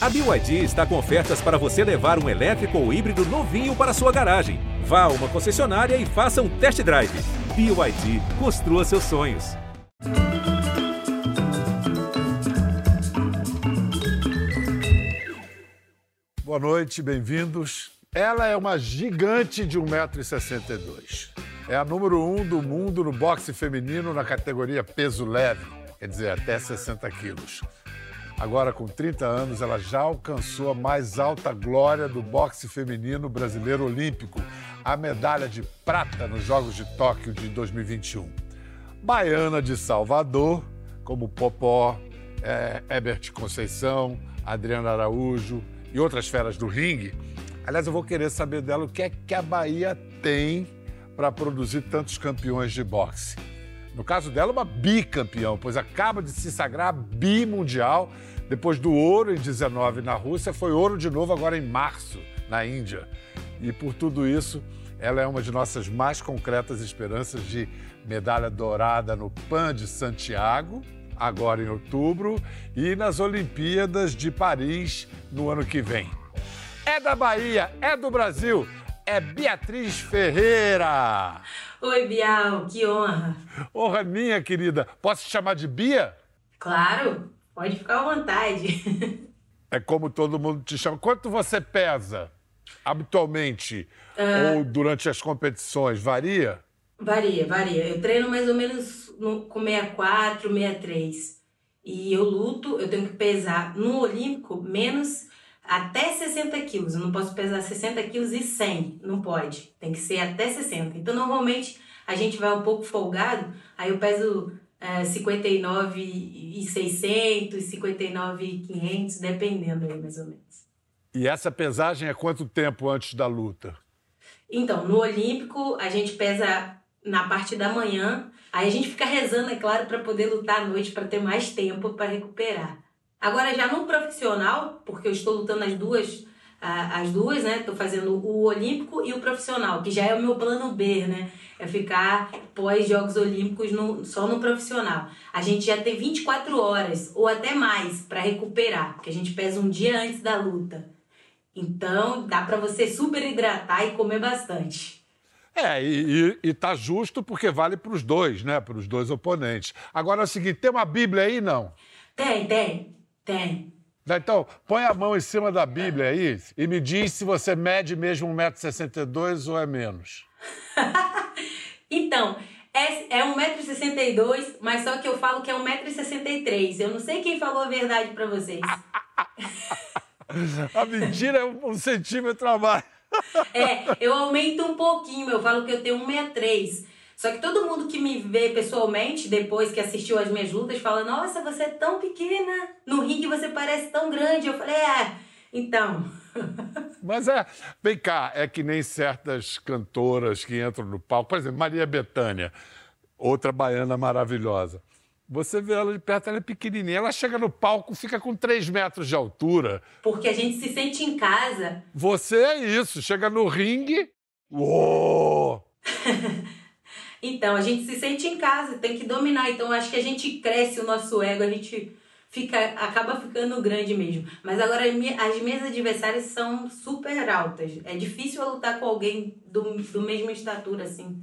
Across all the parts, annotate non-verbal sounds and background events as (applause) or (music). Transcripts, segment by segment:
A BYD está com ofertas para você levar um elétrico ou híbrido novinho para sua garagem. Vá a uma concessionária e faça um test drive. BYD, construa seus sonhos. Boa noite, bem-vindos. Ela é uma gigante de 1,62m. É a número 1 um do mundo no boxe feminino na categoria peso leve, quer dizer, até 60 quilos. Agora, com 30 anos, ela já alcançou a mais alta glória do boxe feminino brasileiro olímpico, a medalha de prata nos Jogos de Tóquio de 2021. Baiana de Salvador, como Popó, é, Conceição, Adriana Araújo e outras feras do ringue. Aliás, eu vou querer saber dela o que é que a Bahia tem para produzir tantos campeões de boxe. No caso dela, uma bicampeão, pois acaba de se sagrar bimundial. Depois do ouro em 19 na Rússia, foi ouro de novo agora em março, na Índia. E por tudo isso, ela é uma de nossas mais concretas esperanças de medalha dourada no PAN de Santiago, agora em outubro, e nas Olimpíadas de Paris no ano que vem. É da Bahia, é do Brasil, é Beatriz Ferreira. Oi, Bial, que honra. Honra minha, querida. Posso te chamar de Bia? Claro, pode ficar à vontade. (laughs) É como todo mundo te chama. Quanto você pesa habitualmente uh... ou durante as competições? Varia? Varia, varia. Eu treino mais ou menos no, com 64, 63. E eu luto, eu tenho que pesar no Olímpico menos até 60 quilos. Eu não posso pesar 60 quilos e 100. Não pode. Tem que ser até 60. Então, normalmente, a gente vai um pouco folgado. Aí eu peso é, 59 e 600, 59 e 500, dependendo aí, mais ou menos. E essa pesagem é quanto tempo antes da luta? Então, no Olímpico, a gente pesa na parte da manhã. Aí a gente fica rezando, é claro, para poder lutar à noite, para ter mais tempo para recuperar. Agora, já no profissional, porque eu estou lutando as duas, as duas, né? Estou fazendo o olímpico e o profissional, que já é o meu plano B, né? É ficar pós Jogos Olímpicos no, só no profissional. A gente já tem 24 horas ou até mais para recuperar, porque a gente pesa um dia antes da luta. Então, dá para você super hidratar e comer bastante. É, e, e, e tá justo porque vale para os dois, né? Para os dois oponentes. Agora é o seguinte: tem uma Bíblia aí, não? Tem, tem. Tem. Então, põe a mão em cima da Bíblia aí e me diz se você mede mesmo 1,62m ou é menos. (laughs) então, é, é 1,62m, mas só que eu falo que é 1,63m. Eu não sei quem falou a verdade para vocês. (laughs) a mentira é um, um centímetro a mais. é, eu aumento um pouquinho, eu falo que eu tenho 1,63m. Só que todo mundo que me vê pessoalmente, depois que assistiu as minhas lutas, fala: Nossa, você é tão pequena. No ringue você parece tão grande. Eu falei: É, então. (laughs) Mas é, vem cá, é que nem certas cantoras que entram no palco. Por exemplo, Maria Bethânia, outra baiana maravilhosa. Você vê ela de perto, ela é pequenininha. Ela chega no palco, fica com 3 metros de altura. Porque a gente se sente em casa. Você é isso. Chega no ringue. Uou! (laughs) Então, a gente se sente em casa, tem que dominar. Então, acho que a gente cresce o nosso ego, a gente fica acaba ficando grande mesmo. Mas agora as minhas adversárias são super altas. É difícil eu lutar com alguém do, do mesmo estatura assim.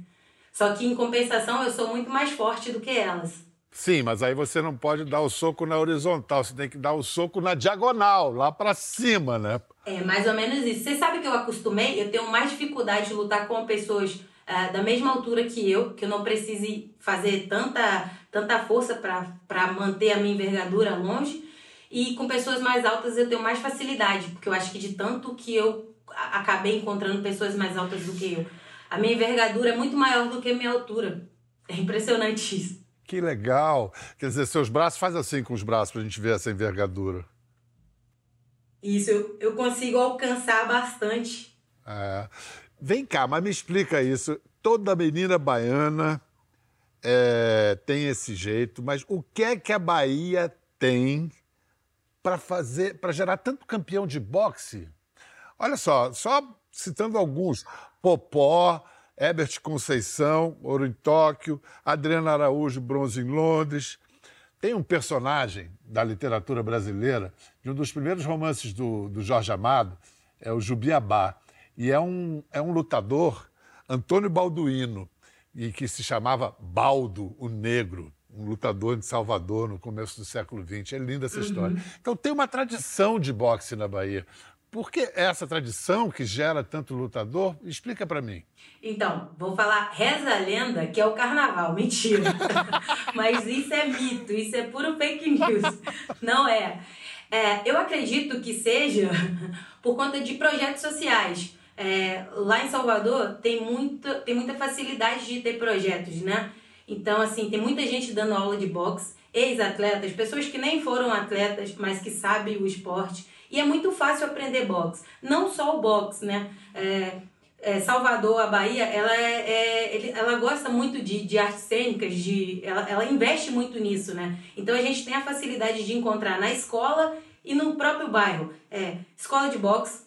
Só que em compensação eu sou muito mais forte do que elas. Sim, mas aí você não pode dar o soco na horizontal, você tem que dar o soco na diagonal, lá para cima, né? É, mais ou menos isso. Você sabe que eu acostumei, eu tenho mais dificuldade de lutar com pessoas uh, da mesma altura que eu, que eu não precise fazer tanta, tanta força para manter a minha envergadura longe. E com pessoas mais altas eu tenho mais facilidade, porque eu acho que de tanto que eu acabei encontrando pessoas mais altas do que eu. A minha envergadura é muito maior do que a minha altura. É impressionante (laughs) isso. Que legal! Quer dizer, seus braços, faz assim com os braços para a gente ver essa envergadura. Isso, eu, eu consigo alcançar bastante. É. Vem cá, mas me explica isso. Toda menina baiana é, tem esse jeito, mas o que é que a Bahia tem para fazer, para gerar tanto campeão de boxe? Olha só, só citando alguns: Popó, Herbert Conceição, ouro em Tóquio, Adriana Araújo, bronze em Londres. Tem um personagem da literatura brasileira, de um dos primeiros romances do, do Jorge Amado, é o Jubiabá. E é um, é um lutador, Antônio Balduino, e que se chamava Baldo, o Negro um lutador de Salvador no começo do século XX. É linda essa história. Uhum. Então tem uma tradição de boxe na Bahia. Por que essa tradição que gera tanto lutador? Explica para mim. Então, vou falar, reza a lenda que é o carnaval. Mentira. (laughs) Mas isso é mito, isso é puro fake news. Não é. é eu acredito que seja por conta de projetos sociais. É, lá em Salvador tem muita, tem muita facilidade de ter projetos, né? Então, assim, tem muita gente dando aula de boxe, ex-atletas, pessoas que nem foram atletas, mas que sabem o esporte. E é muito fácil aprender boxe. Não só o boxe, né? É, é, Salvador, a Bahia, ela, é, é ela gosta muito de, de artes cênicas, de, ela, ela investe muito nisso, né? Então a gente tem a facilidade de encontrar na escola e no próprio bairro. É, escola de boxe,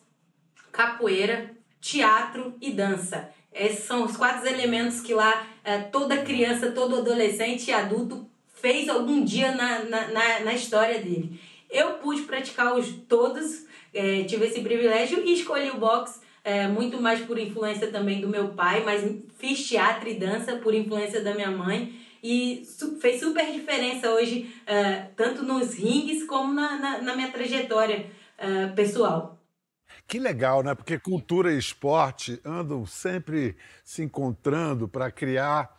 capoeira, teatro e dança. Esses são os quatro elementos que lá é, toda criança, todo adolescente e adulto fez algum dia na, na, na, história dele. Eu pude praticar os todos, é, tive esse privilégio e escolhi o boxe é, muito mais por influência também do meu pai, mas fiz teatro e dança por influência da minha mãe e fez super diferença hoje, é, tanto nos rings como na, na, na minha trajetória é, pessoal. Que legal, né? Porque cultura e esporte andam sempre se encontrando para criar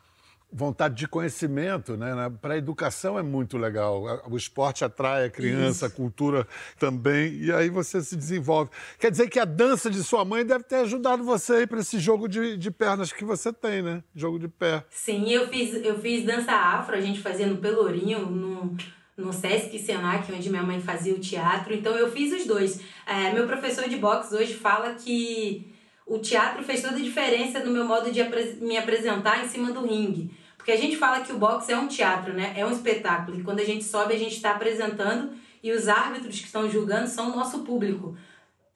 vontade de conhecimento, né? Para a educação é muito legal. O esporte atrai a criança, Isso. a cultura também, e aí você se desenvolve. Quer dizer que a dança de sua mãe deve ter ajudado você para esse jogo de, de pernas que você tem, né? Jogo de pé. Sim, eu fiz, eu fiz dança afro, a gente fazia no Pelourinho, no no Sesc Senac, onde minha mãe fazia o teatro. Então eu fiz os dois. É, meu professor de boxe hoje fala que o teatro fez toda a diferença no meu modo de me apresentar em cima do ringue. Porque a gente fala que o boxe é um teatro, né? É um espetáculo. E quando a gente sobe, a gente está apresentando e os árbitros que estão julgando são o nosso público.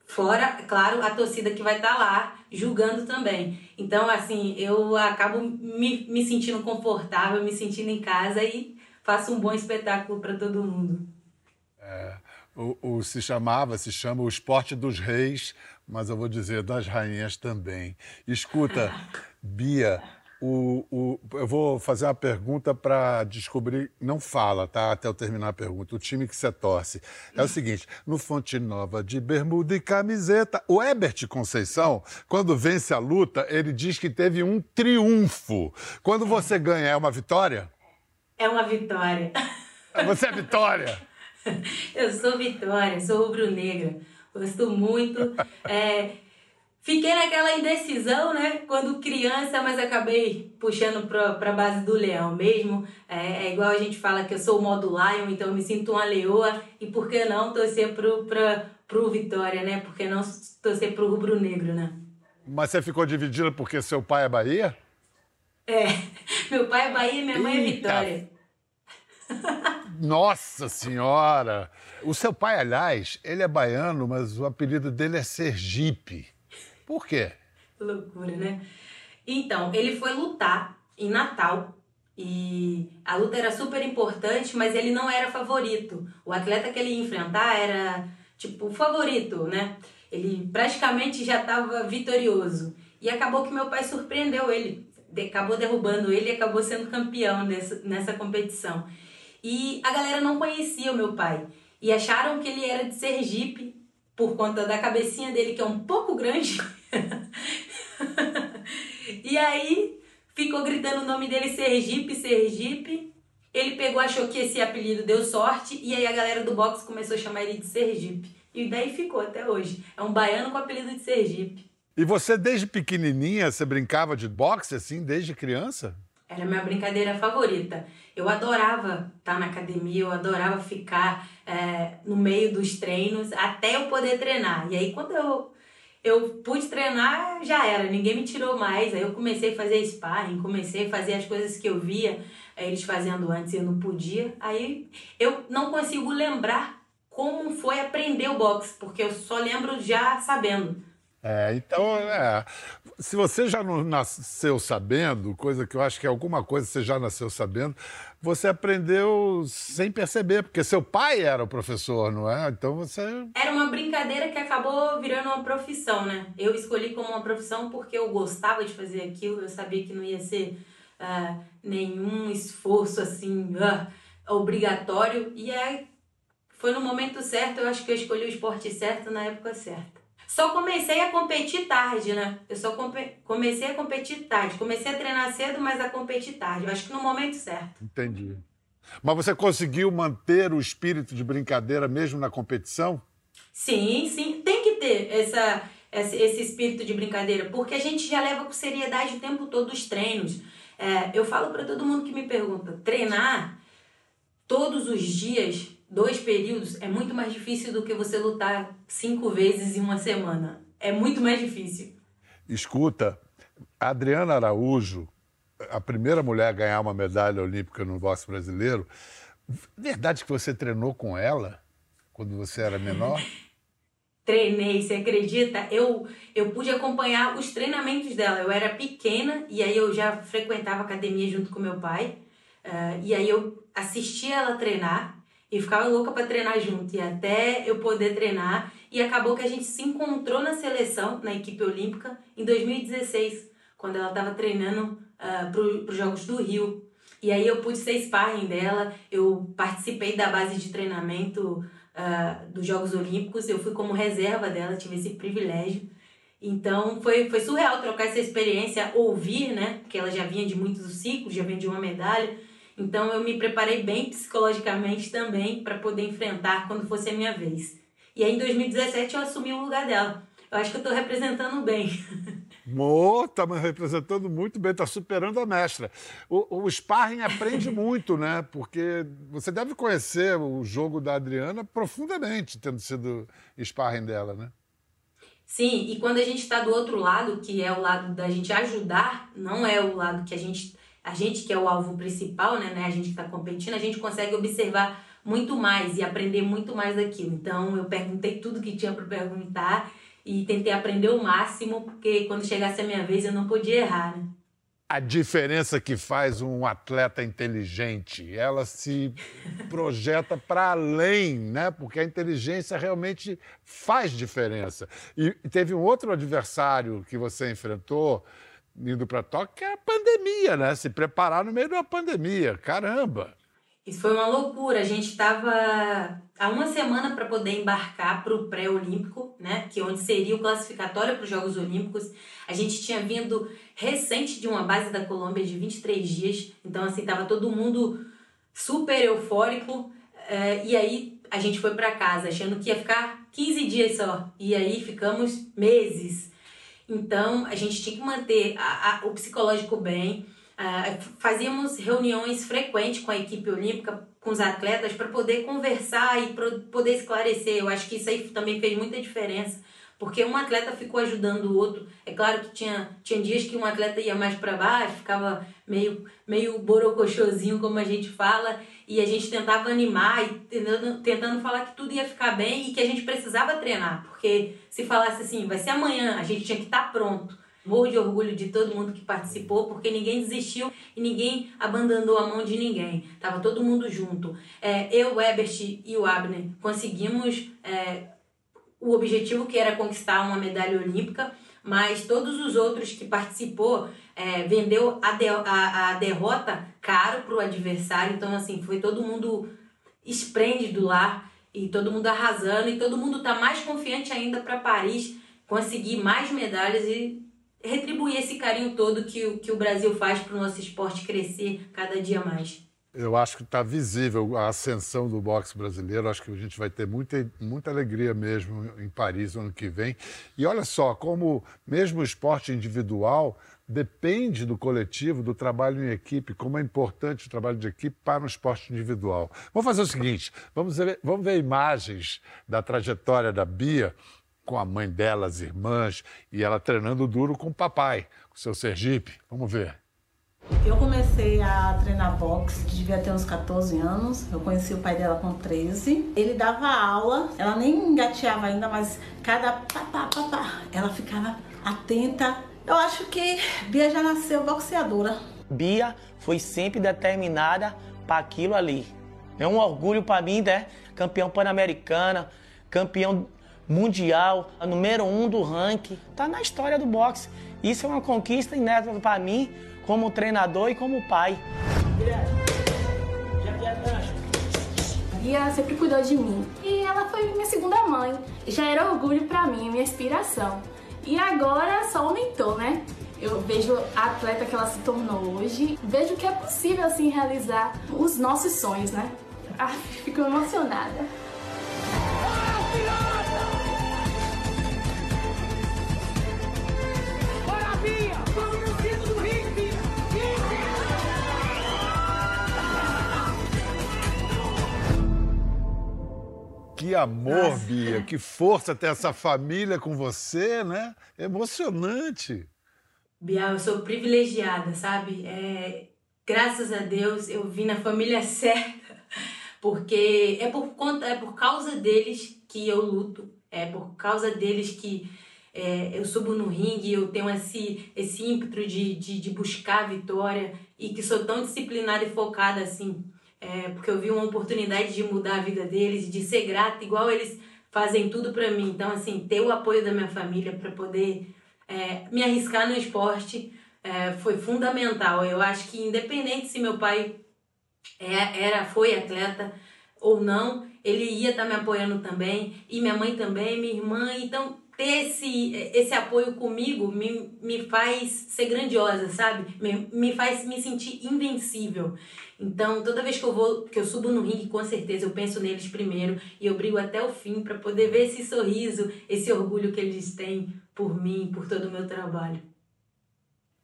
Fora, claro, a torcida que vai estar tá lá julgando também. Então, assim, eu acabo me, me sentindo confortável, me sentindo em casa e faça um bom espetáculo para todo mundo. É, o, o, se chamava, se chama o esporte dos reis, mas eu vou dizer das rainhas também. Escuta, (laughs) Bia, o, o, eu vou fazer uma pergunta para descobrir. Não fala, tá? Até eu terminar a pergunta. O time que você torce. É o seguinte: no Fonte Nova de bermuda e camiseta, o Ebert Conceição, quando vence a luta, ele diz que teve um triunfo. Quando você ganha, é uma vitória? É uma vitória. (laughs) Você é Vitória? Eu sou Vitória, sou rubro-negra. Gosto muito. É, fiquei naquela indecisão, né? Quando criança, mas acabei puxando para a base do leão mesmo. É, é, igual a gente fala que eu sou o modo lion, então eu me sinto uma leoa. E por que não torcer pro, pra, pro Vitória, né? Por que não torcer pro rubro-negro, né? Mas você ficou dividida porque seu pai é Bahia? É, meu pai é Bahia e minha mãe é Vitória. Nossa Senhora! O seu pai, aliás, ele é baiano, mas o apelido dele é Sergipe. Por quê? Loucura, né? Então, ele foi lutar em Natal e a luta era super importante, mas ele não era favorito. O atleta que ele ia enfrentar era, tipo, o favorito, né? Ele praticamente já estava vitorioso. E acabou que meu pai surpreendeu ele acabou derrubando ele e acabou sendo campeão nessa, nessa competição. E a galera não conhecia o meu pai e acharam que ele era de Sergipe por conta da cabecinha dele que é um pouco grande. (laughs) e aí ficou gritando o nome dele Sergipe, Sergipe. Ele pegou, achou que esse apelido deu sorte e aí a galera do boxe começou a chamar ele de Sergipe. E daí ficou até hoje. É um baiano com apelido de Sergipe. E você, desde pequenininha, você brincava de boxe, assim, desde criança? Era a minha brincadeira favorita. Eu adorava estar na academia, eu adorava ficar é, no meio dos treinos até eu poder treinar. E aí, quando eu, eu pude treinar, já era, ninguém me tirou mais. Aí eu comecei a fazer sparring, comecei a fazer as coisas que eu via é, eles fazendo antes e eu não podia. Aí eu não consigo lembrar como foi aprender o boxe, porque eu só lembro já sabendo. É, então, é, se você já não nasceu sabendo, coisa que eu acho que é alguma coisa você já nasceu sabendo, você aprendeu sem perceber, porque seu pai era o professor, não é? Então você. Era uma brincadeira que acabou virando uma profissão, né? Eu escolhi como uma profissão porque eu gostava de fazer aquilo, eu sabia que não ia ser uh, nenhum esforço assim uh, obrigatório, e foi no momento certo, eu acho que eu escolhi o esporte certo na época certa. Só comecei a competir tarde, né? Eu só comecei a competir tarde. Comecei a treinar cedo, mas a competir tarde. Eu acho que no momento certo. Entendi. Mas você conseguiu manter o espírito de brincadeira mesmo na competição? Sim, sim. Tem que ter essa, esse, esse espírito de brincadeira, porque a gente já leva com seriedade o tempo todo os treinos. É, eu falo para todo mundo que me pergunta: treinar todos os dias dois períodos é muito mais difícil do que você lutar cinco vezes em uma semana. É muito mais difícil. Escuta, Adriana Araújo, a primeira mulher a ganhar uma medalha olímpica no boxe brasileiro, verdade que você treinou com ela quando você era menor? (laughs) Treinei, você acredita? Eu, eu pude acompanhar os treinamentos dela. Eu era pequena e aí eu já frequentava academia junto com meu pai. Uh, e aí eu assistia ela treinar e ficava louca para treinar junto, e até eu poder treinar. E acabou que a gente se encontrou na seleção, na equipe olímpica, em 2016, quando ela estava treinando uh, para os Jogos do Rio. E aí eu pude ser sparring dela, eu participei da base de treinamento uh, dos Jogos Olímpicos, eu fui como reserva dela, tive esse privilégio. Então foi, foi surreal trocar essa experiência, ouvir, né? Porque ela já vinha de muitos ciclos, já vinha de uma medalha então eu me preparei bem psicologicamente também para poder enfrentar quando fosse a minha vez. E aí em 2017 eu assumi o lugar dela. Eu acho que eu estou representando bem. Mo, tá me representando muito bem, tá superando a mestra. O, o sparring aprende (laughs) muito, né? Porque você deve conhecer o jogo da Adriana profundamente, tendo sido sparring dela, né? Sim, e quando a gente está do outro lado, que é o lado da gente ajudar, não é o lado que a gente a gente que é o alvo principal, né, né a gente que está competindo, a gente consegue observar muito mais e aprender muito mais daquilo. Então eu perguntei tudo que tinha para perguntar e tentei aprender o máximo, porque quando chegasse a minha vez eu não podia errar, né? A diferença que faz um atleta inteligente, ela se (laughs) projeta para além, né? Porque a inteligência realmente faz diferença. E teve um outro adversário que você enfrentou, indo para Tóquio, que é a pandemia, né? Se preparar no meio de uma pandemia. Caramba! Isso foi uma loucura. A gente estava há uma semana para poder embarcar para o pré-olímpico, né? Que é onde seria o classificatório para os Jogos Olímpicos. A gente tinha vindo recente de uma base da Colômbia de 23 dias. Então, assim, tava todo mundo super eufórico. É, e aí a gente foi para casa achando que ia ficar 15 dias só. E aí ficamos meses. Então, a gente tinha que manter a, a, o psicológico bem. Uh, fazíamos reuniões frequentes com a equipe olímpica, com os atletas, para poder conversar e poder esclarecer. Eu acho que isso aí também fez muita diferença porque um atleta ficou ajudando o outro. É claro que tinha, tinha dias que um atleta ia mais para baixo, ficava meio, meio borocochosinho, como a gente fala, e a gente tentava animar e tentando, tentando falar que tudo ia ficar bem e que a gente precisava treinar, porque se falasse assim, vai ser amanhã, a gente tinha que estar tá pronto. Morro de orgulho de todo mundo que participou, porque ninguém desistiu e ninguém abandonou a mão de ninguém. Tava todo mundo junto. É, eu, o Ebert e o Abner conseguimos é, o objetivo que era conquistar uma medalha olímpica, mas todos os outros que participou é, vendeu a, de, a, a derrota caro para o adversário. Então, assim, foi todo mundo esplêndido lá e todo mundo arrasando e todo mundo está mais confiante ainda para Paris conseguir mais medalhas e retribuir esse carinho todo que, que o Brasil faz para o nosso esporte crescer cada dia mais. Eu acho que está visível a ascensão do boxe brasileiro. Acho que a gente vai ter muita, muita alegria mesmo em Paris no ano que vem. E olha só, como mesmo o esporte individual depende do coletivo, do trabalho em equipe, como é importante o trabalho de equipe para o esporte individual. Vamos fazer o seguinte: vamos ver, vamos ver imagens da trajetória da Bia com a mãe dela, as irmãs, e ela treinando duro com o papai, com o seu Sergipe. Vamos ver. Eu comecei a treinar boxe, devia ter uns 14 anos. Eu conheci o pai dela com 13. Ele dava aula, ela nem engateava ainda, mas cada pá, pá, pá, pá, ela ficava atenta. Eu acho que Bia já nasceu boxeadora. Bia foi sempre determinada para aquilo ali. É um orgulho para mim, né? Campeão pan-americana, campeão mundial, número um do ranking. Tá na história do boxe. Isso é uma conquista inédita para mim, como treinador e como pai. Bia sempre cuidou de mim e ela foi minha segunda mãe. Já era orgulho para mim, minha inspiração. E agora só aumentou, né? Eu vejo a atleta que ela se tornou hoje, vejo que é possível assim realizar os nossos sonhos, né? Ah, (laughs) fico emocionada. Que amor, Bia, que força ter essa família com você, né? Emocionante. Bial, eu sou privilegiada, sabe? É, graças a Deus eu vim na família (laughs) certa, porque é por conta, é por causa deles que eu luto, é por causa deles que é, eu subo no ringue, eu tenho esse, esse ímpeto de, de, de buscar a vitória e que sou tão disciplinada e focada assim é, porque eu vi uma oportunidade de mudar a vida deles, de ser grata, igual eles fazem tudo para mim. Então, assim, ter o apoio da minha família para poder é, me arriscar no esporte é, foi fundamental. Eu acho que, independente se meu pai é, era, foi atleta ou não, ele ia estar tá me apoiando também, e minha mãe também, minha irmã. Então, ter esse, esse apoio comigo me, me faz ser grandiosa, sabe? Me, me faz me sentir invencível. Então, toda vez que eu vou, que eu subo no ringue, com certeza eu penso neles primeiro e eu brigo até o fim para poder ver esse sorriso, esse orgulho que eles têm por mim, por todo o meu trabalho.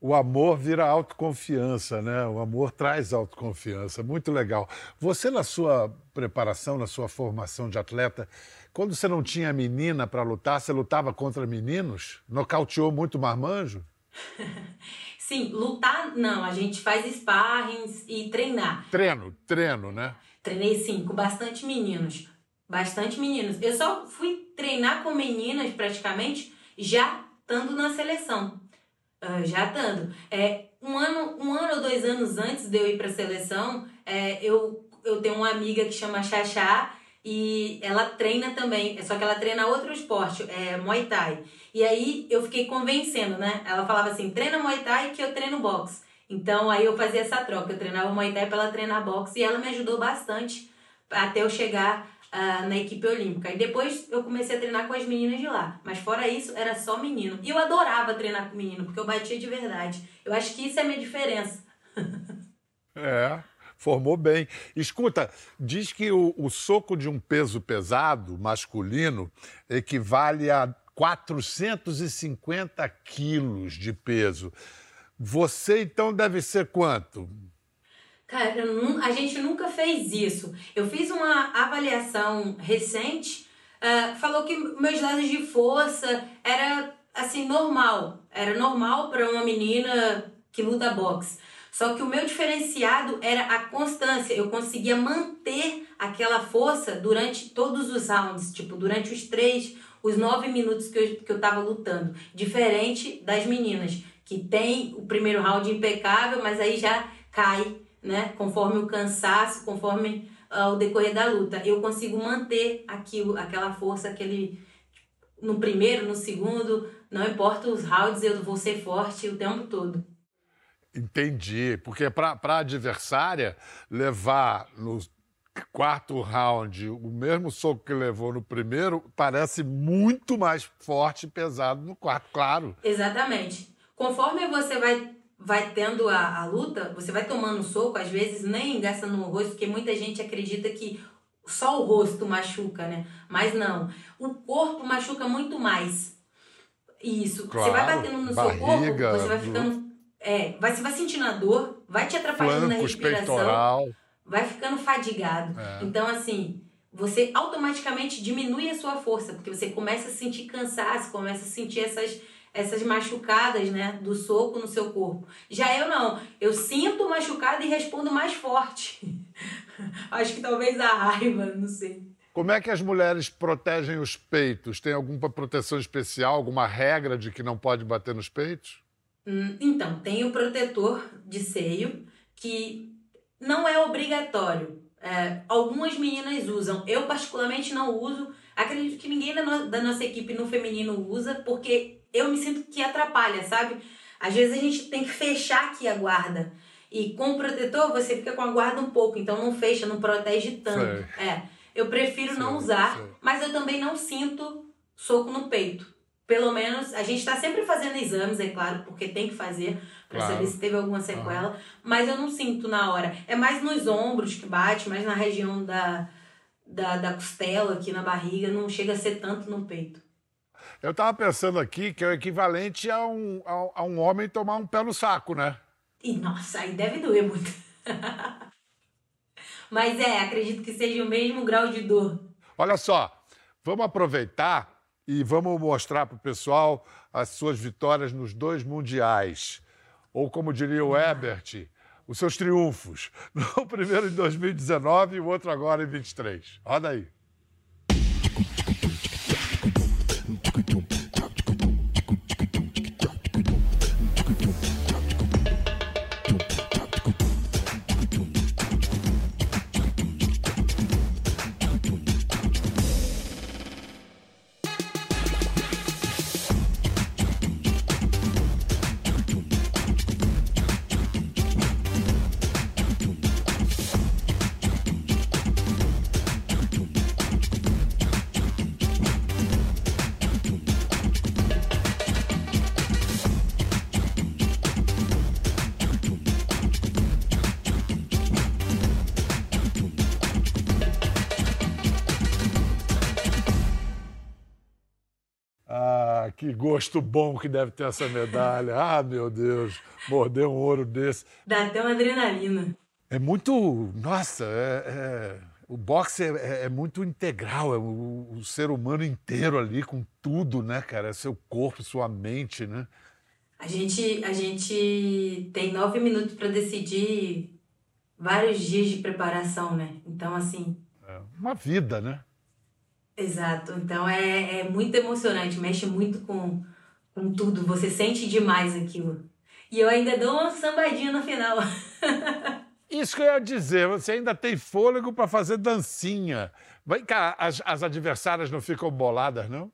O amor vira autoconfiança, né? O amor traz autoconfiança. Muito legal. Você, na sua preparação, na sua formação de atleta, quando você não tinha menina para lutar, você lutava contra meninos? Nocauteou muito marmanjo? (laughs) Sim, lutar não, a gente faz sparrings e treinar. Treino, treino, né? Treinei sim, com bastante meninos. Bastante meninos. Eu só fui treinar com meninas praticamente já estando na seleção. Uh, já estando. É, um, ano, um ano ou dois anos antes de eu ir para a seleção, é, eu, eu tenho uma amiga que chama Xaxá e ela treina também, só que ela treina outro esporte, é Muay Thai. E aí eu fiquei convencendo, né? Ela falava assim: treina Muay Thai que eu treino boxe. Então aí eu fazia essa troca, eu treinava Muay Thai para ela treinar boxe e ela me ajudou bastante até eu chegar uh, na equipe olímpica. E depois eu comecei a treinar com as meninas de lá. Mas fora isso, era só menino. E eu adorava treinar com menino, porque eu batia de verdade. Eu acho que isso é a minha diferença. (laughs) é. Formou bem. Escuta, diz que o, o soco de um peso pesado masculino equivale a 450 quilos de peso. Você então deve ser quanto? Cara, a gente nunca fez isso. Eu fiz uma avaliação recente, uh, falou que meus dados de força era assim normal, era normal para uma menina que luta boxe. Só que o meu diferenciado era a constância. Eu conseguia manter aquela força durante todos os rounds, tipo, durante os três, os nove minutos que eu, que eu tava lutando. Diferente das meninas, que tem o primeiro round impecável, mas aí já cai, né? Conforme o cansaço, conforme uh, o decorrer da luta. Eu consigo manter aquilo, aquela força, aquele. No primeiro, no segundo, não importa os rounds, eu vou ser forte o tempo todo. Entendi. Porque para a adversária levar no quarto round o mesmo soco que levou no primeiro parece muito mais forte e pesado no quarto, claro. Exatamente. Conforme você vai vai tendo a, a luta, você vai tomando soco, às vezes nem gasta no rosto, porque muita gente acredita que só o rosto machuca, né? Mas não. O corpo machuca muito mais. Isso. Claro, você vai batendo no barriga, seu corpo, você vai ficando é, vai, você vai sentindo a dor, vai te atrapalhando Flancos, na respiração, peitoral. Vai ficando fadigado. É. Então, assim, você automaticamente diminui a sua força, porque você começa a sentir cansaço, começa a sentir essas, essas machucadas, né, do soco no seu corpo. Já eu não, eu sinto machucado e respondo mais forte. (laughs) Acho que talvez a raiva, não sei. Como é que as mulheres protegem os peitos? Tem alguma proteção especial, alguma regra de que não pode bater nos peitos? Hum, então, tem o protetor de seio, que não é obrigatório. É, algumas meninas usam, eu particularmente não uso. Acredito que ninguém da, no, da nossa equipe no feminino usa, porque eu me sinto que atrapalha, sabe? Às vezes a gente tem que fechar aqui a guarda. E com o protetor você fica com a guarda um pouco, então não fecha, não protege tanto. Sei. É. Eu prefiro sei, não usar, sei. mas eu também não sinto soco no peito. Pelo menos, a gente está sempre fazendo exames, é claro, porque tem que fazer para claro. saber se teve alguma sequela, uhum. mas eu não sinto na hora. É mais nos ombros que bate, mais na região da, da, da costela, aqui na barriga, não chega a ser tanto no peito. Eu estava pensando aqui que é o equivalente a um, a, a, um homem tomar um pé no saco, né? E nossa, aí deve doer muito. (laughs) Mas é, acredito que seja o mesmo grau de dor. Olha só, vamos aproveitar e vamos mostrar para o pessoal as suas vitórias nos dois mundiais. Ou como diria o Ebert, os seus triunfos. (laughs) O primeiro em 2019 e o outro agora em 23. Roda aí. Que gosto bom que deve ter essa medalha. Ah, meu Deus, morder um ouro desse. Dá até uma adrenalina. É muito. Nossa, é, é... o boxe é, é, é, muito integral, é o, o, ser humano inteiro ali, com tudo, né, cara? É seu corpo, sua mente, né? A gente, a gente tem nove minutos para decidir vários dias de preparação, né? Então, assim. É uma vida, né? Exato. Então é, é muito emocionante, mexe muito com, com tudo. Você sente demais aquilo. E eu ainda dou uma sambadinha no final. (laughs) Isso que eu ia dizer, você ainda tem fôlego para fazer dancinha. Vem cá, as, as adversárias não ficam boladas, não?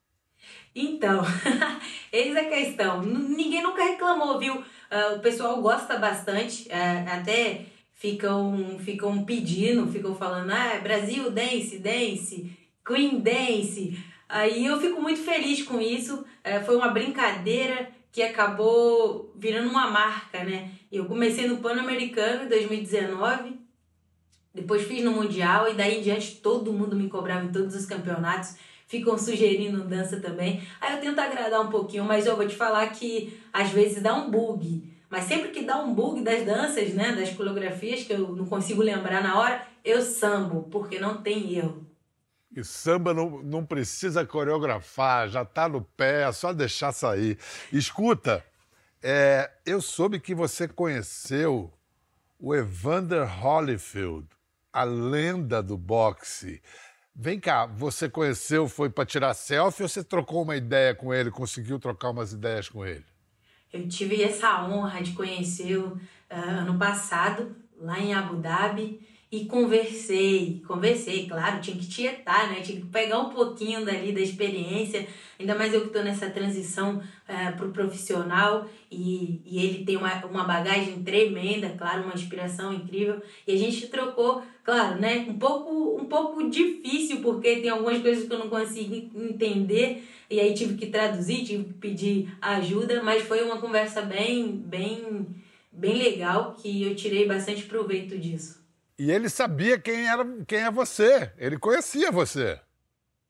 Então, (laughs) eis a questão. Ninguém nunca reclamou, viu? Uh, o pessoal gosta bastante, uh, até ficam, ficam pedindo, ficam falando, ah, Brasil, dance, dance. Queen Dance. Aí eu fico muito feliz com isso. É, foi uma brincadeira que acabou virando uma marca, né? Eu comecei no Pan-Americano em 2019, depois fiz no Mundial e daí em diante todo mundo me cobrava em todos os campeonatos. Ficam sugerindo dança também. Aí eu tento agradar um pouquinho, mas eu vou te falar que às vezes dá um bug. Mas sempre que dá um bug das danças, né, das coreografias, que eu não consigo lembrar na hora, eu sambo, porque não tem erro. E samba não, não precisa coreografar, já está no pé, é só deixar sair. Escuta, é, eu soube que você conheceu o Evander Holyfield, a lenda do boxe. Vem cá, você conheceu, foi para tirar selfie ou você trocou uma ideia com ele, conseguiu trocar umas ideias com ele? Eu tive essa honra de conhecê-lo uh, ano passado, lá em Abu Dhabi e conversei, conversei, claro, tinha que tietar, né? Tinha que pegar um pouquinho dali da experiência, ainda mais eu que estou nessa transição é, para o profissional e, e ele tem uma, uma bagagem tremenda, claro, uma inspiração incrível. E a gente trocou, claro, né? Um pouco, um pouco difícil, porque tem algumas coisas que eu não consigo entender, e aí tive que traduzir, tive que pedir ajuda, mas foi uma conversa bem, bem, bem legal que eu tirei bastante proveito disso. E ele sabia quem era quem é você. Ele conhecia você.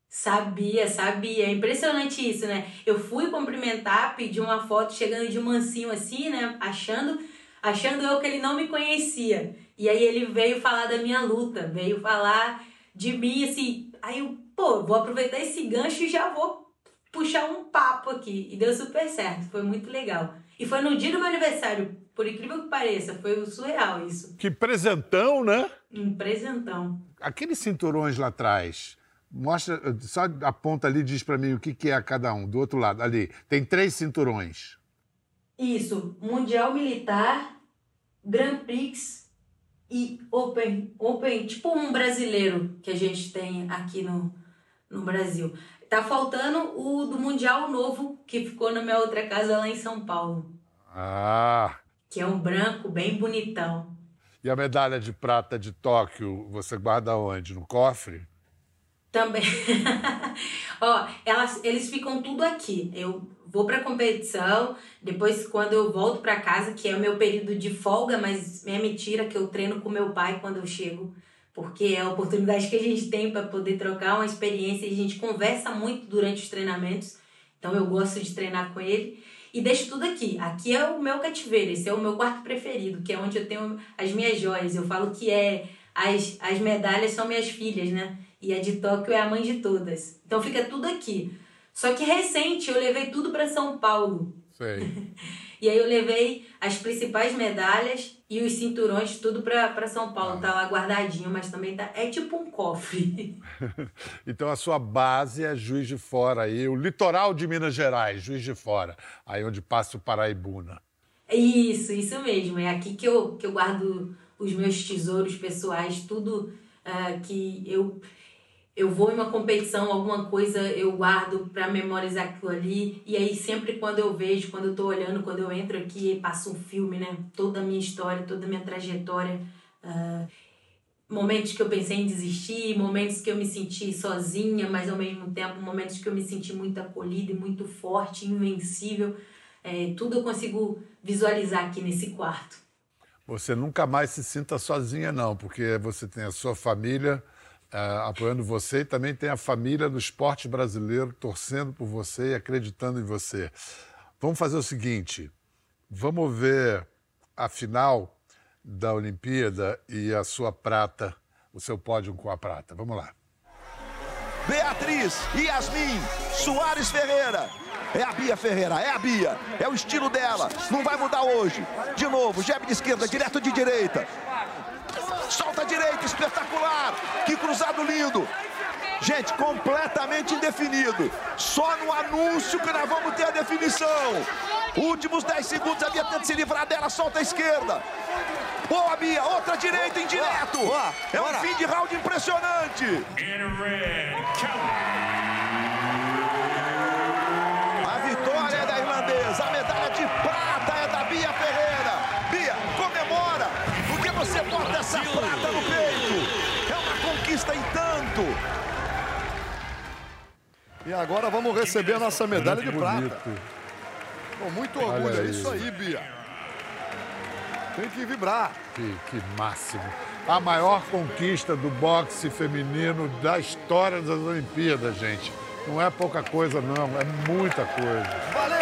Sabia, sabia. É impressionante isso, né? Eu fui cumprimentar, pedi uma foto chegando de mansinho assim, né? Achando, achando eu que ele não me conhecia. E aí ele veio falar da minha luta, veio falar de mim, assim. Aí eu, pô, vou aproveitar esse gancho e já vou puxar um papo aqui. E deu super certo, foi muito legal. E foi no dia do meu aniversário, por incrível que pareça, foi surreal isso. Que presentão, né? Um presentão. Aqueles cinturões lá atrás, mostra, só aponta ali e diz para mim o que, que é a cada um. Do outro lado, ali, tem três cinturões. Isso, Mundial Militar, Grand Prix e Open, Open, tipo um brasileiro que a gente tem aqui no, no Brasil. Tá faltando o do Mundial Novo, que ficou na minha outra casa lá em São Paulo. Ah! Que é um branco bem bonitão. E a medalha de prata de Tóquio, você guarda onde? No cofre? Também. (laughs) Ó, elas, eles ficam tudo aqui. Eu vou pra competição, depois quando eu volto para casa, que é o meu período de folga, mas é mentira que eu treino com meu pai quando eu chego, porque é a oportunidade que a gente tem para poder trocar uma experiência e a gente conversa muito durante os treinamentos. Então eu gosto de treinar com ele e deixo tudo aqui. Aqui é o meu cativeiro, esse é o meu quarto preferido, que é onde eu tenho as minhas joias. Eu falo que é as, as medalhas são minhas filhas, né? E a de Tóquio é a mãe de todas. Então fica tudo aqui. Só que recente eu levei tudo para São Paulo. Sei. (laughs) e aí eu levei as principais medalhas e os cinturões tudo para São Paulo. Ah. Tá lá guardadinho, mas também tá é tipo um cofre. (laughs) então a sua base é Juiz de Fora aí, o litoral de Minas Gerais, Juiz de Fora, aí onde passa o Paraibuna. Isso, isso mesmo. É aqui que eu, que eu guardo os meus tesouros pessoais, tudo uh, que eu eu vou em uma competição, alguma coisa eu guardo para memorizar aquilo ali. E aí, sempre quando eu vejo, quando eu tô olhando, quando eu entro aqui, passa um filme, né? Toda a minha história, toda a minha trajetória. Uh, momentos que eu pensei em desistir, momentos que eu me senti sozinha, mas ao mesmo tempo momentos que eu me senti muito acolhida e muito forte, invencível. É, tudo eu consigo visualizar aqui nesse quarto. Você nunca mais se sinta sozinha, não, porque você tem a sua família uh, apoiando você e também tem a família do esporte brasileiro torcendo por você e acreditando em você. Vamos fazer o seguinte: vamos ver a final da Olimpíada e a sua prata, o seu pódio com a prata. Vamos lá. Beatriz, Yasmin, Soares Ferreira. É a Bia Ferreira, é a Bia. É o estilo dela. Não vai mudar hoje. De novo, jab de esquerda, direto de direita. Solta a direita, espetacular. Que cruzado lindo. Gente, completamente indefinido. Só no anúncio que nós vamos ter a definição. Últimos 10 segundos, a Bia tenta se livrar dela, solta a esquerda. Boa, Bia, outra direita indireto. É um fim de round impressionante. A vitória é da irlandesa, a medalha de prata é da Bia Ferreira. Essa prata no peito. É uma conquista em tanto. E agora vamos receber a nossa medalha de prata. Com muito orgulho, é isso aí, Bia. Tem que vibrar. Que, que máximo. A maior conquista do boxe feminino da história das Olimpíadas, gente. Não é pouca coisa, não, é muita coisa. Valeu!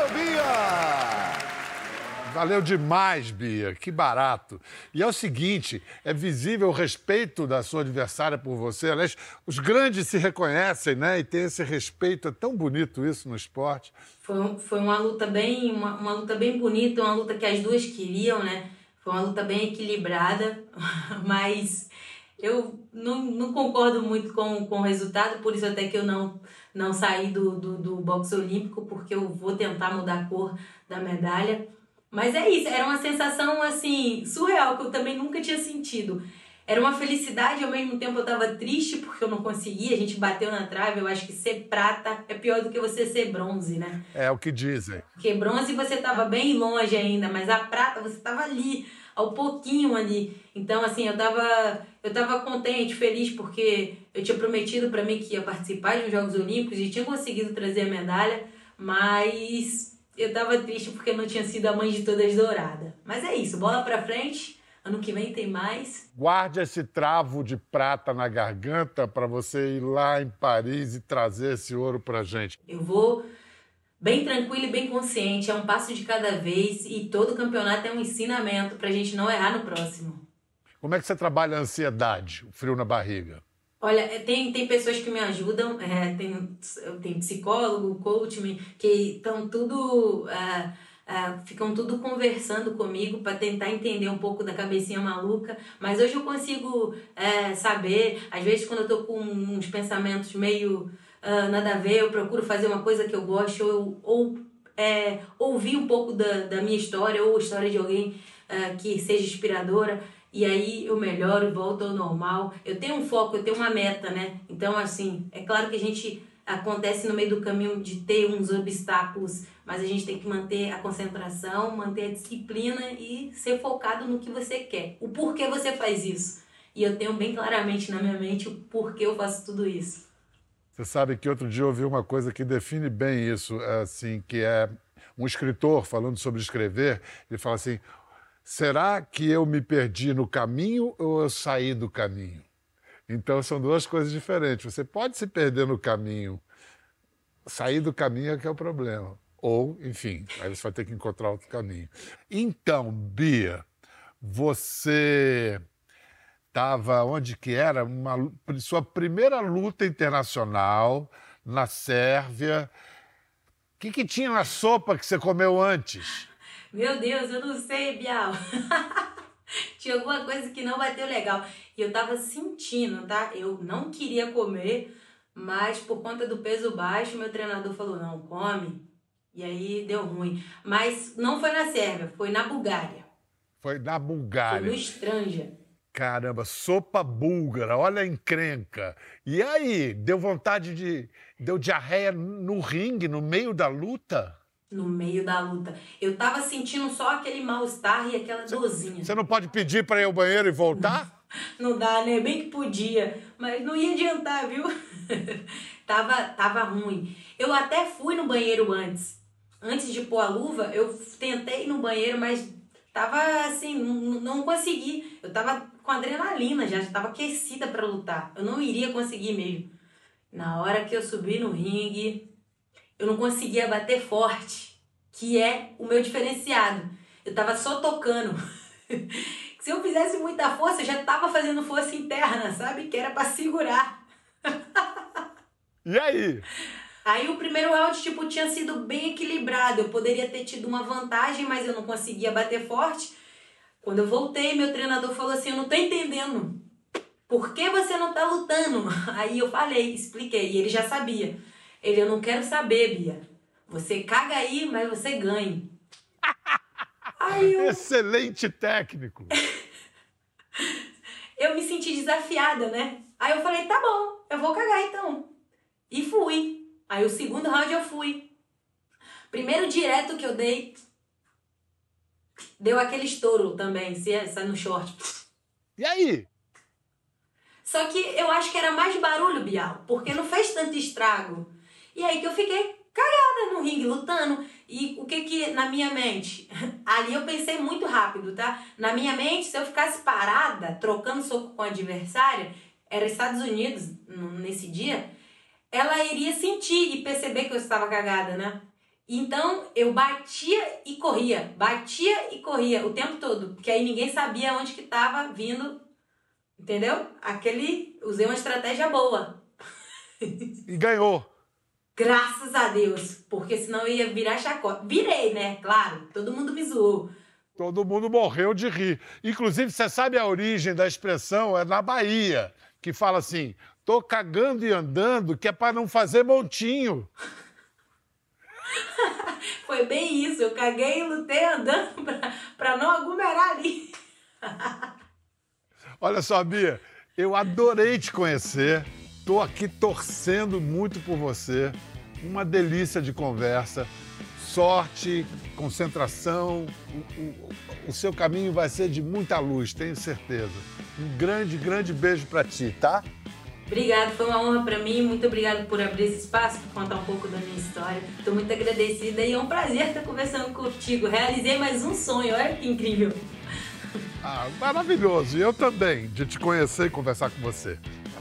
Valeu demais, Bia. Que barato. E é o seguinte: é visível o respeito da sua adversária por você. Aliás, os grandes se reconhecem, né? E tem esse respeito. É tão bonito isso no esporte. Foi, foi uma luta bem, uma, uma luta bem bonita, uma luta que as duas queriam, né? Foi uma luta bem equilibrada, (laughs) mas eu não, não concordo muito com, com o resultado, por isso até que eu não, não saí do, do, do boxe olímpico, porque eu vou tentar mudar a cor da medalha. Mas é isso, era uma sensação assim, surreal, que eu também nunca tinha sentido. Era uma felicidade, ao mesmo tempo eu tava triste porque eu não conseguia, a gente bateu na trave. Eu acho que ser prata é pior do que você ser bronze, né? É o que dizem. Porque bronze você tava bem longe ainda, mas a prata você tava ali, ao pouquinho ali. Então, assim, eu tava, eu tava contente, feliz, porque eu tinha prometido para mim que ia participar de uns Jogos Olímpicos e tinha conseguido trazer a medalha, mas eu tava triste porque não tinha sido a mãe de todas dourada. Mas é isso, bola pra frente. Ano que vem tem mais. Guarde esse travo de prata na garganta para você ir lá em Paris e trazer esse ouro pra gente. Eu vou bem tranquilo e bem consciente, é um passo de cada vez e todo campeonato é um ensinamento pra gente não errar no próximo. Como é que você trabalha a ansiedade, o frio na barriga? Olha, é, tem, tem pessoas que me ajudam, é, tem, tem psicólogo, coach, que estão tudo. É, é, ficam tudo conversando comigo para tentar entender um pouco da cabecinha maluca, mas hoje eu consigo é, saber, às vezes quando eu tô com uns pensamentos meio uh, nada a ver, eu procuro fazer uma coisa que eu gosto, ou, ou é, ouvir um pouco da, da minha história, ou história de alguém que seja inspiradora e aí eu melhoro, volto ao normal. Eu tenho um foco, eu tenho uma meta, né? Então, assim, é claro que a gente acontece no meio do caminho de ter uns obstáculos, mas a gente tem que manter a concentração, manter a disciplina e ser focado no que você quer. O porquê você faz isso. E eu tenho bem claramente na minha mente o porquê eu faço tudo isso. Você sabe que outro dia eu ouvi uma coisa que define bem isso, assim, que é um escritor falando sobre escrever, ele fala assim: será que eu me perdi no caminho ou eu saí do caminho? Então são duas coisas diferentes. Você pode se perder no caminho, sair do caminho é que é o problema. Ou, enfim, aí você vai ter que encontrar outro caminho. Então, Bia, você estava onde que era? Uma, sua primeira luta internacional na Sérvia. O que, que tinha na sopa que você comeu antes? Meu Deus, eu não sei, Bial. (laughs) Tinha alguma coisa que não bateu legal. E eu tava sentindo, tá? Eu não queria comer, mas por conta do peso baixo, meu treinador falou: não, come. E aí deu ruim. Mas não foi na Sérvia, foi na Bulgária. Foi na Bulgária. Foi no Estranja. Caramba, sopa búlgara, olha a encrenca. E aí, deu vontade de. Deu diarreia no ringue, no meio da luta? No meio da luta. Eu tava sentindo só aquele mal-estar e aquela dorzinha. Você não pode pedir para ir ao banheiro e voltar? (laughs) não dá, né? Bem que podia, mas não ia adiantar, viu? (laughs) tava, tava ruim. Eu até fui no banheiro antes. Antes de pôr a luva, eu tentei ir no banheiro, mas tava assim, não, não consegui. Eu tava com adrenalina já, já tava aquecida para lutar. Eu não iria conseguir mesmo. Na hora que eu subi no ringue, eu não conseguia bater forte, que é o meu diferenciado. Eu tava só tocando. (laughs) Se eu fizesse muita força, eu já tava fazendo força interna, sabe? Que era para segurar. (laughs) e aí? Aí o primeiro round, tipo, tinha sido bem equilibrado. Eu poderia ter tido uma vantagem, mas eu não conseguia bater forte. Quando eu voltei, meu treinador falou assim: Eu não tô entendendo. Por que você não tá lutando? (laughs) Aí eu falei, expliquei, e ele já sabia. Ele, eu não quero saber, Bia. Você caga aí, mas você ganha. (laughs) Eu... Excelente técnico. (laughs) eu me senti desafiada, né? Aí eu falei, tá bom, eu vou cagar então. E fui. Aí o segundo round eu fui. Primeiro direto que eu dei, deu aquele estouro também, se é, sai no short. E aí? Só que eu acho que era mais barulho, Bial, porque não fez tanto estrago. E aí que eu fiquei cagada no ringue, lutando. E o que que na minha mente? (laughs) Ali eu pensei muito rápido, tá? Na minha mente, se eu ficasse parada, trocando soco com a adversária, era Estados Unidos nesse dia, ela iria sentir e perceber que eu estava cagada, né? Então eu batia e corria, batia e corria o tempo todo, porque aí ninguém sabia onde que estava vindo, entendeu? Aquele, usei uma estratégia boa. E ganhou. Graças a Deus, porque senão eu ia virar chacota. Virei, né? Claro, todo mundo me zoou. Todo mundo morreu de rir. Inclusive, você sabe a origem da expressão? É na Bahia, que fala assim: tô cagando e andando, que é para não fazer montinho. (laughs) Foi bem isso, eu caguei e lutei andando (laughs) para não aglomerar ali. (laughs) Olha só, Bia, eu adorei te conhecer. Estou aqui torcendo muito por você. Uma delícia de conversa. Sorte, concentração. O, o, o seu caminho vai ser de muita luz, tenho certeza. Um grande, grande beijo para ti, tá? Obrigada, foi uma honra para mim. Muito obrigada por abrir esse espaço, por contar um pouco da minha história. Estou muito agradecida e é um prazer estar conversando contigo. Realizei mais um sonho, olha que incrível. Ah, maravilhoso. E eu também, de te conhecer e conversar com você.